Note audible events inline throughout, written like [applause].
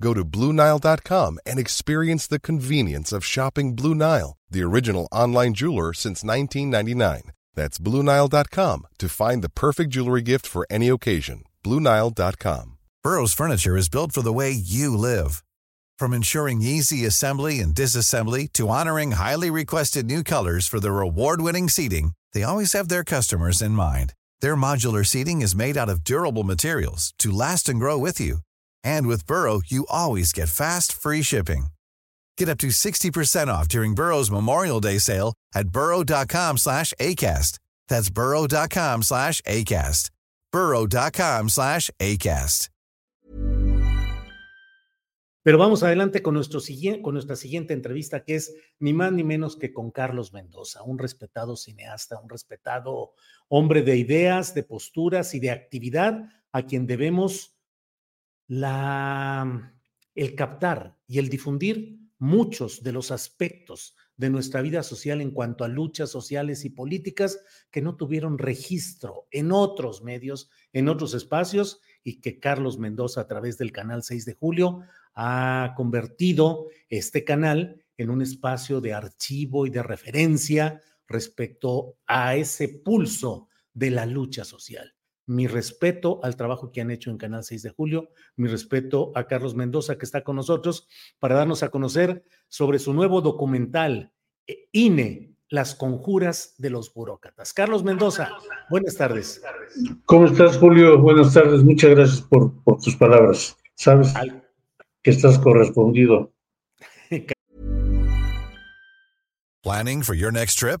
Go to BlueNile.com and experience the convenience of shopping Blue Nile, the original online jeweler since 1999. That's BlueNile.com to find the perfect jewelry gift for any occasion. BlueNile.com. Burrow's furniture is built for the way you live. From ensuring easy assembly and disassembly to honoring highly requested new colors for their award-winning seating, they always have their customers in mind. Their modular seating is made out of durable materials to last and grow with you. And with Burrow, you always get fast, free shipping. Get up to 60% off during Burrow's Memorial Day sale at burrow.com slash ACAST. That's burrow.com slash ACAST. burrow.com slash ACAST. Pero vamos adelante con, nuestro, con nuestra siguiente entrevista, que es ni más ni menos que con Carlos Mendoza, un respetado cineasta, un respetado hombre de ideas, de posturas y de actividad, a quien debemos la, el captar y el difundir muchos de los aspectos de nuestra vida social en cuanto a luchas sociales y políticas que no tuvieron registro en otros medios, en otros espacios y que Carlos Mendoza a través del canal 6 de julio ha convertido este canal en un espacio de archivo y de referencia respecto a ese pulso de la lucha social mi respeto al trabajo que han hecho en Canal 6 de Julio, mi respeto a Carlos Mendoza que está con nosotros para darnos a conocer sobre su nuevo documental, eh, INE, las conjuras de los burócratas. Carlos Mendoza, buenas tardes. ¿Cómo estás, Julio? Buenas tardes, muchas gracias por, tus palabras. Sabes que estás correspondido. [laughs] Planning for your next trip?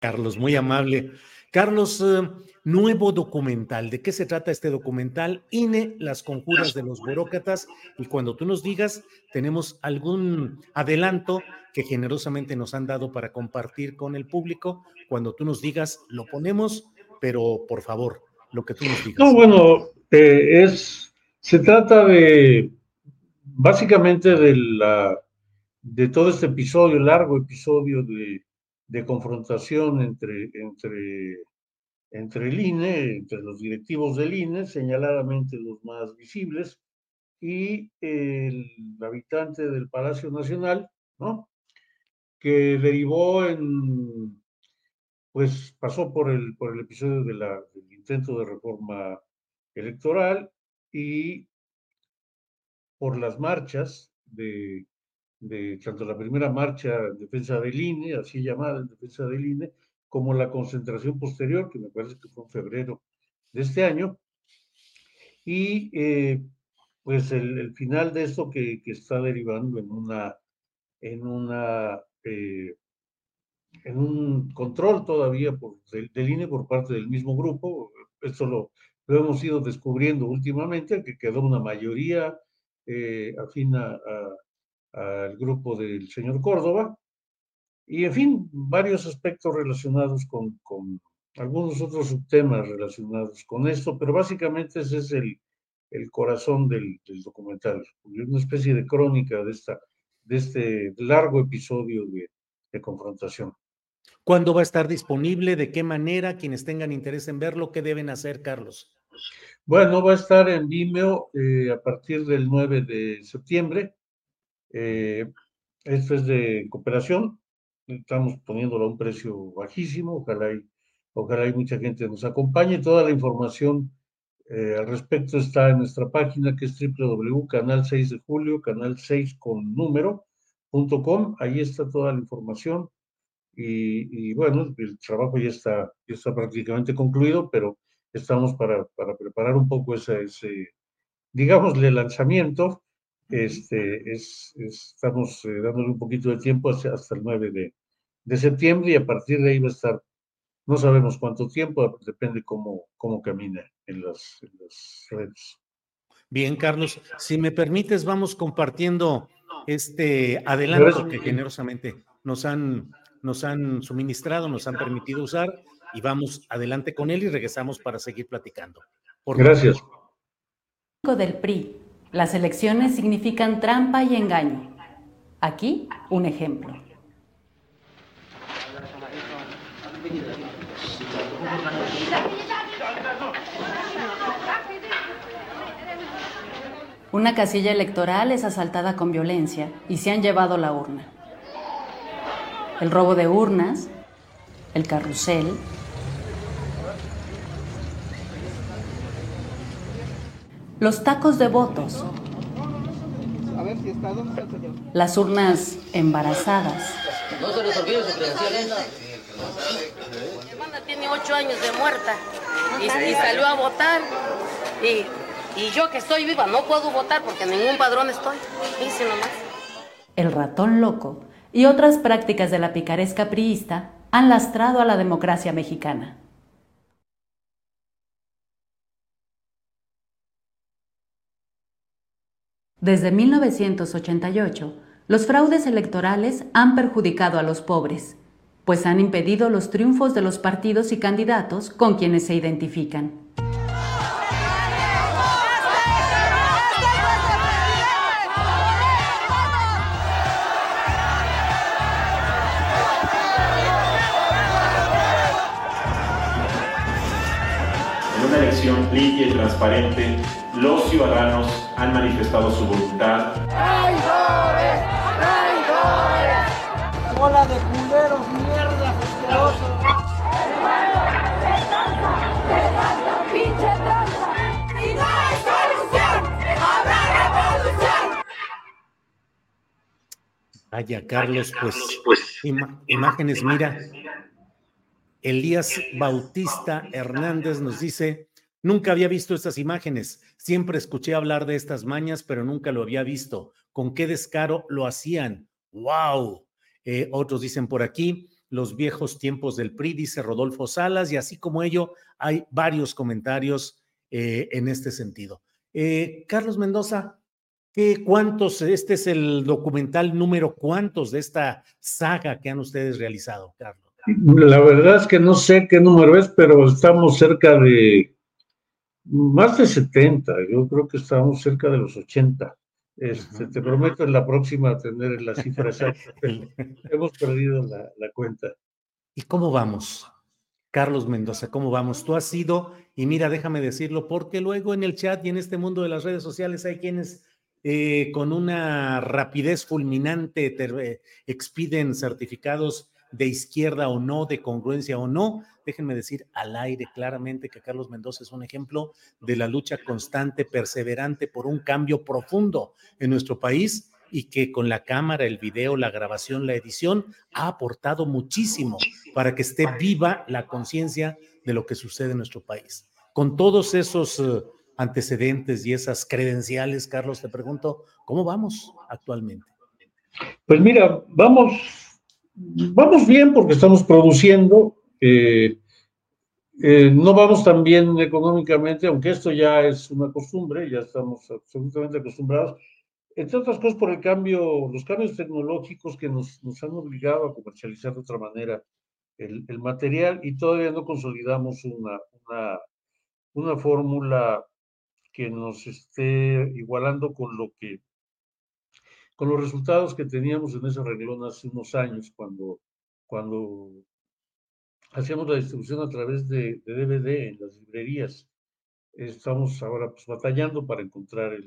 Carlos, muy amable. Carlos, eh, nuevo documental. ¿De qué se trata este documental? INE, las conjuras de los burócratas. Y cuando tú nos digas, tenemos algún adelanto que generosamente nos han dado para compartir con el público. Cuando tú nos digas, lo ponemos, pero por favor, lo que tú nos digas. No, bueno, eh, es, se trata de, básicamente de la, de todo este episodio, largo episodio de de confrontación entre, entre, entre el INE, entre los directivos del INE, señaladamente los más visibles, y el habitante del Palacio Nacional, ¿no? Que derivó en, pues pasó por el, por el episodio del intento de reforma electoral y por las marchas de de tanto la primera marcha en defensa del INE, así llamada en defensa del INE, como la concentración posterior, que me parece que fue en febrero de este año. Y eh, pues el, final de esto que, que, está derivando en una, en una, eh, en un control todavía por, del, INE por parte del mismo grupo. Esto lo, lo hemos ido descubriendo últimamente, que quedó una mayoría eh, afín a al grupo del señor Córdoba, y en fin, varios aspectos relacionados con, con algunos otros subtemas relacionados con esto, pero básicamente ese es el, el corazón del, del, documental, una especie de crónica de esta, de este largo episodio de, confrontación. ¿Cuándo va a estar disponible? ¿De qué manera? Quienes tengan interés en verlo, ¿qué deben hacer, Carlos? Bueno, va a estar en Vimeo eh, a partir del 9 de septiembre. Eh, esto es de cooperación. Estamos poniéndolo a un precio bajísimo. Ojalá y, ojalá y mucha gente nos acompañe. Toda la información eh, al respecto está en nuestra página que es www.canal6 de julio, canal 6 con número.com. Ahí está toda la información. Y, bueno, el trabajo ya está, ya está prácticamente concluido, pero estamos para, para preparar un poco ese, ese digámosle, lanzamiento. Este, es, estamos eh, dándole un poquito de tiempo hasta, hasta el 9 de, de septiembre y a partir de ahí va a estar no sabemos cuánto tiempo, depende cómo, cómo camina en las, redes. Bien, Carlos, si me permites, vamos compartiendo este adelanto que generosamente nos han, nos han suministrado, nos han permitido usar y vamos adelante con él y regresamos para seguir platicando. Gracias. Del PRI. Las elecciones significan trampa y engaño. Aquí un ejemplo. Una casilla electoral es asaltada con violencia y se han llevado la urna. El robo de urnas, el carrusel, los tacos de votos, las urnas embarazadas. No se les olvide su Mi hermana tiene ocho años de muerta y, y salió a votar y y yo que estoy viva no puedo votar porque en ningún padrón estoy. Dice nomás. El ratón loco y otras prácticas de la picaresca priista han lastrado a la democracia mexicana. Desde 1988, los fraudes electorales han perjudicado a los pobres, pues han impedido los triunfos de los partidos y candidatos con quienes se identifican. limpia y transparente, los ciudadanos han manifestado su voluntad. ¡Traidores! ¡Traidores! ¡Bola de culeros, mierda, asquerosos! Vaya, Carlos, pues, pues imágenes, mira. Elías Bautista Hernández nos dice, Nunca había visto estas imágenes. Siempre escuché hablar de estas mañas, pero nunca lo había visto. ¿Con qué descaro lo hacían? ¡Wow! Eh, otros dicen por aquí, los viejos tiempos del PRI, dice Rodolfo Salas, y así como ello, hay varios comentarios eh, en este sentido. Eh, Carlos Mendoza, ¿qué, ¿cuántos? Este es el documental número cuántos de esta saga que han ustedes realizado, Carlos. La verdad es que no sé qué número es, pero estamos cerca de más de 70, yo creo que estamos cerca de los 80. Este, te prometo en la próxima tener la cifra exacta. [laughs] Hemos perdido la, la, cuenta. ¿Y cómo vamos? Carlos Mendoza, ¿cómo vamos? Tú has sido, y mira, déjame decirlo, porque luego en el chat y en este mundo de las redes sociales hay quienes eh, con una rapidez fulminante te, expiden certificados de izquierda o no, de congruencia o no. Déjenme decir al aire claramente que Carlos Mendoza es un ejemplo de la lucha constante, perseverante por un cambio profundo en nuestro país y que con la cámara, el video, la grabación, la edición ha aportado muchísimo para que esté viva la conciencia de lo que sucede en nuestro país. Con todos esos eh, antecedentes y esas credenciales, Carlos, te pregunto, ¿cómo vamos actualmente? Pues mira, vamos vamos bien porque estamos produciendo. Eh, eh, no vamos tan bien económicamente, aunque esto ya es una costumbre, ya estamos absolutamente acostumbrados, entre otras cosas por el cambio, los cambios tecnológicos que nos, nos han obligado a comercializar de otra manera el, material y todavía no consolidamos una, una fórmula que nos esté igualando con lo que con los resultados que teníamos en ese reglón hace unos años cuando, cuando hacíamos la distribución a través de, DVD en las librerías. Estamos ahora pues, batallando para encontrar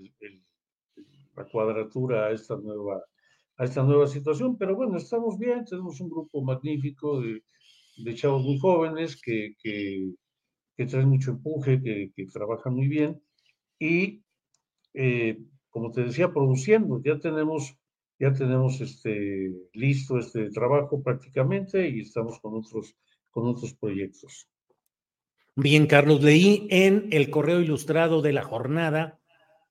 la cuadratura a esta nueva a esta nueva situación, pero bueno, estamos bien, tenemos un grupo magnífico de, de chavos muy jóvenes que, que, que traen mucho empuje, que, que, trabajan muy bien y, eh, como te decía, produciendo, ya tenemos, ya tenemos este, listo este trabajo prácticamente y estamos con otros, con otros proyectos. Bien, Carlos, leí en el correo ilustrado de la jornada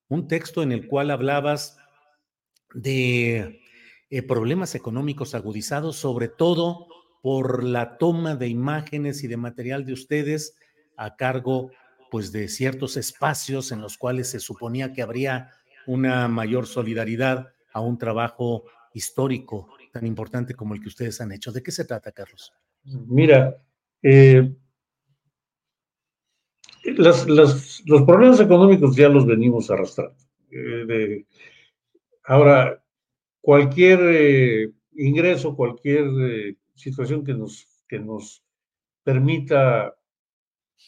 un texto en el cual hablabas de eh, problemas económicos agudizados, sobre todo por la toma de imágenes y de material de ustedes a cargo pues de ciertos espacios en los cuales se suponía que habría una mayor solidaridad a un trabajo histórico tan importante como el que ustedes han hecho. ¿De qué se trata, Carlos? Mira, eh, los problemas económicos ya los venimos arrastrando. Eh, ahora, cualquier eh, ingreso, cualquier situación que nos, que nos permita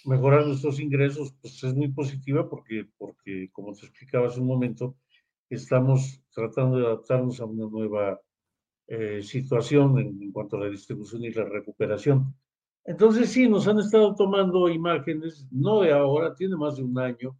mejorar nuestros ingresos, pues es muy positiva porque, porque, como te explicaba hace un momento, estamos tratando de adaptarnos a una nueva eh, situación en, en, cuanto a la distribución y la recuperación. Entonces sí, nos han estado tomando imágenes, no de ahora, tiene más de un año,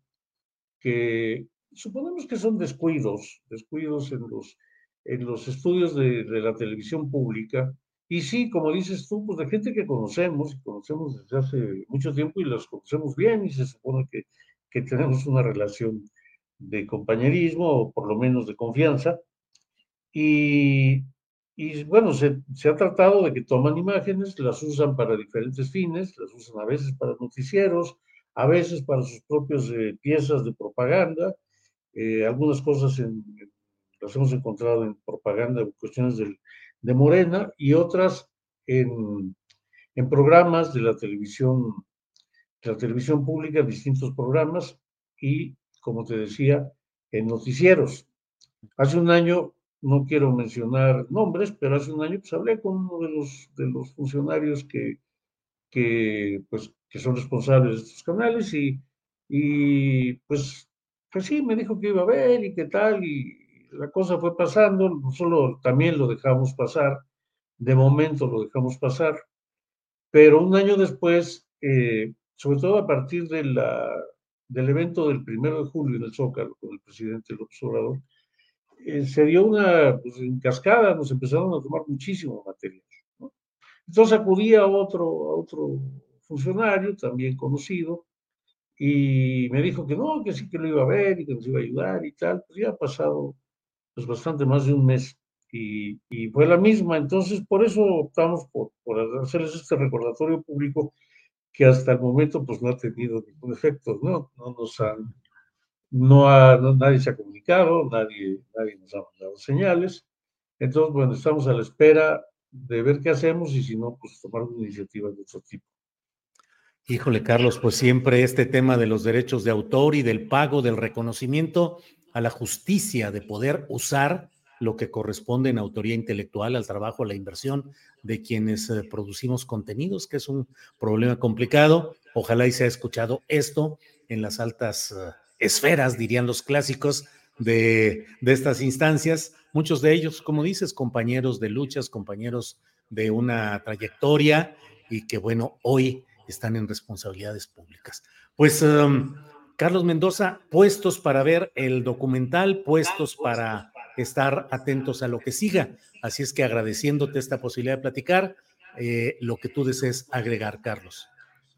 que suponemos que son descuidos, descuidos en los en los estudios de, de, la televisión pública. Y sí, como dices tú, pues de gente que conocemos, conocemos desde hace mucho tiempo y los conocemos bien y se supone que, que tenemos una relación de compañerismo o por lo menos de confianza. Y, y bueno, se, se, ha tratado de que toman imágenes, las usan para diferentes fines, las usan a veces para noticieros, a veces para sus propias eh, piezas de propaganda, eh, algunas cosas en, en las hemos encontrado en propaganda, cuestiones de, de Morena y otras en, en, programas de la televisión, la televisión pública, distintos programas y, como te decía, en noticieros. Hace un año, no quiero mencionar nombres, pero hace un año pues, hablé con uno de los, de los funcionarios que, que, pues, que son responsables de estos canales y, y pues, pues sí, me dijo que iba a ver y qué tal, y, la cosa fue pasando, solo también lo dejamos pasar, de momento lo dejamos pasar, pero un año después, eh, sobre todo a partir de la, del evento del primero de julio en el Zócalo con el presidente López Obrador, eh, se dio una pues, en cascada, nos empezaron a tomar muchísimo material. ¿no? Entonces acudí a otro, a otro funcionario, también conocido, y me dijo que no, que sí que lo iba a ver y que nos iba a ayudar y tal. Pues ya ha pasado pues bastante más de un mes y, y fue la misma. Entonces, por eso optamos por, por, hacerles este recordatorio público que hasta el momento pues no ha tenido ningún efecto, ¿no? No nos han, no ha, no, nadie se ha comunicado, nadie, nadie nos ha mandado señales. Entonces, bueno, estamos a la espera de ver qué hacemos y si no, pues tomar una iniciativa de otro tipo. Híjole, Carlos, pues siempre este tema de los derechos de autor y del pago, del reconocimiento, a la justicia de poder usar lo que corresponde en autoría intelectual al trabajo, a la inversión de quienes eh, producimos contenidos, que es un problema complicado. Ojalá y se ha escuchado esto en las altas uh, esferas, dirían los clásicos, de, estas instancias. Muchos de ellos, como dices, compañeros de luchas, compañeros de una trayectoria y que, bueno, hoy están en responsabilidades públicas. Pues um, Carlos Mendoza, puestos para ver el documental, puestos para estar atentos a lo que siga. Así es que agradeciéndote esta posibilidad de platicar, eh, lo que tú desees agregar, Carlos.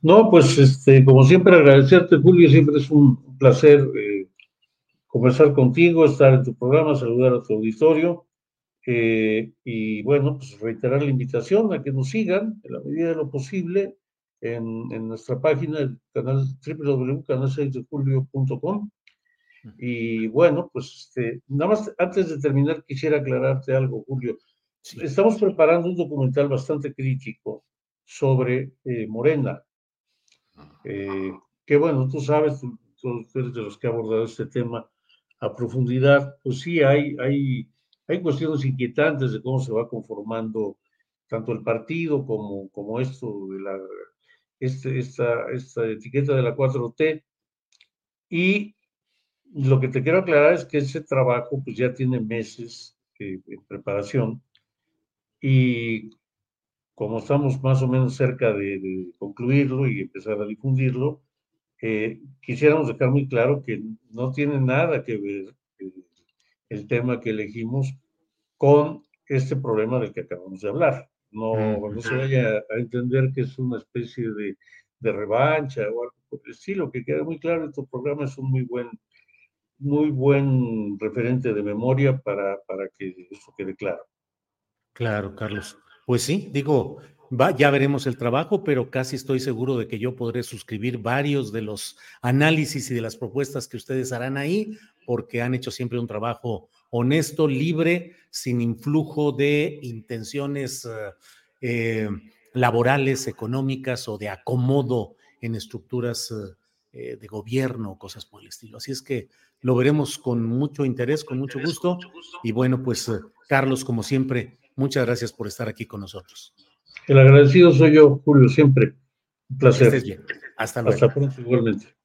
No, pues este, como siempre agradecerte, Julio, siempre es un placer eh, conversar contigo, estar en tu programa, saludar a tu auditorio eh, y bueno, pues reiterar la invitación a que nos sigan en la medida de lo posible en, en nuestra página, el canal www.canal6dejulio.com. Y bueno, pues este, nada más antes de terminar quisiera aclararte algo, Julio. Sí. Estamos preparando un documental bastante crítico sobre eh, Morena. Eh, que bueno, tú sabes, tú, tú, eres de los que ha abordado este tema a profundidad, pues sí, hay, hay hay cuestiones inquietantes de cómo se va conformando tanto el partido como, como esto de la, este, esta, esta etiqueta de la 4T. Y lo que te quiero aclarar es que ese trabajo pues ya tiene meses en preparación y como estamos más o menos cerca de, concluirlo y empezar a difundirlo, eh, quisiéramos dejar muy claro que no tiene nada que ver eh, el tema que elegimos con este problema del que acabamos de hablar. No, no se vaya a entender que es una especie de, de revancha o algo por el estilo, que queda muy claro, estos programas es un muy buen, muy buen referente de memoria para, para que eso quede claro. Claro, Carlos. Pues sí, digo, va, ya veremos el trabajo, pero casi estoy seguro de que yo podré suscribir varios de los análisis y de las propuestas que ustedes harán ahí, porque han hecho siempre un trabajo honesto, libre, sin influjo de intenciones eh, eh, laborales, económicas o de acomodo en estructuras eh, de gobierno o cosas por el estilo. Así es que lo veremos con mucho interés, con mucho gusto. Y bueno, pues Carlos, como siempre, Muchas gracias por estar aquí con nosotros. El agradecido soy yo, Julio, siempre. Un placer. bien. Hasta luego. Hasta pronto, igualmente.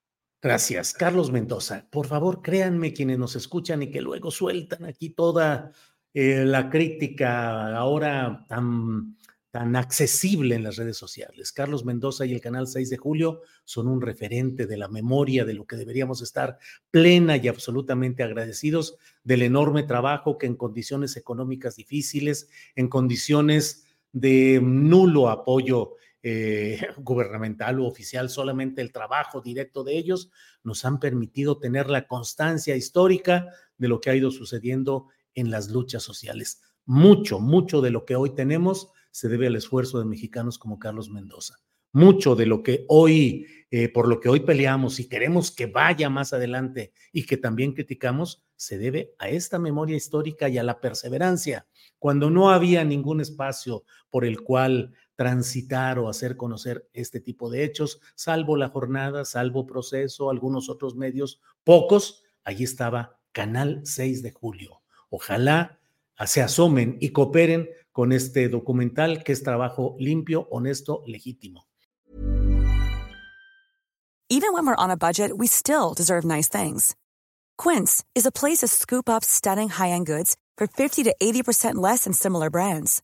Gracias. Carlos Mendoza, por favor, créanme quienes nos escuchan y que luego sueltan aquí toda eh, la crítica ahora tan tan accesible en las redes sociales. Carlos Mendoza y el canal 6 de Julio son un referente de la memoria de lo que deberíamos estar plena y absolutamente agradecidos del enorme trabajo que en condiciones económicas difíciles, en condiciones de nulo apoyo eh, [laughs] gubernamental o oficial, solamente el trabajo directo de ellos nos han permitido tener la constancia histórica de lo que ha ido sucediendo en las luchas sociales. Mucho, mucho de lo que hoy tenemos se debe al esfuerzo de mexicanos como Carlos Mendoza. Mucho de lo que hoy, eh, por lo que hoy peleamos y queremos que vaya más adelante y que también criticamos, se debe a esta memoria histórica y a la perseverancia. Cuando no había ningún espacio por el cual transitar o hacer conocer este tipo de hechos, salvo la jornada, salvo proceso, algunos otros medios, pocos, allí estaba Canal 6 de Julio. Ojalá se asomen y cooperen con este documental que es trabajo limpio, honesto, legítimo. Even when we're on a budget, we still deserve nice things. Quince is a place to scoop up stunning high-end goods for 50 to 80% less than similar brands.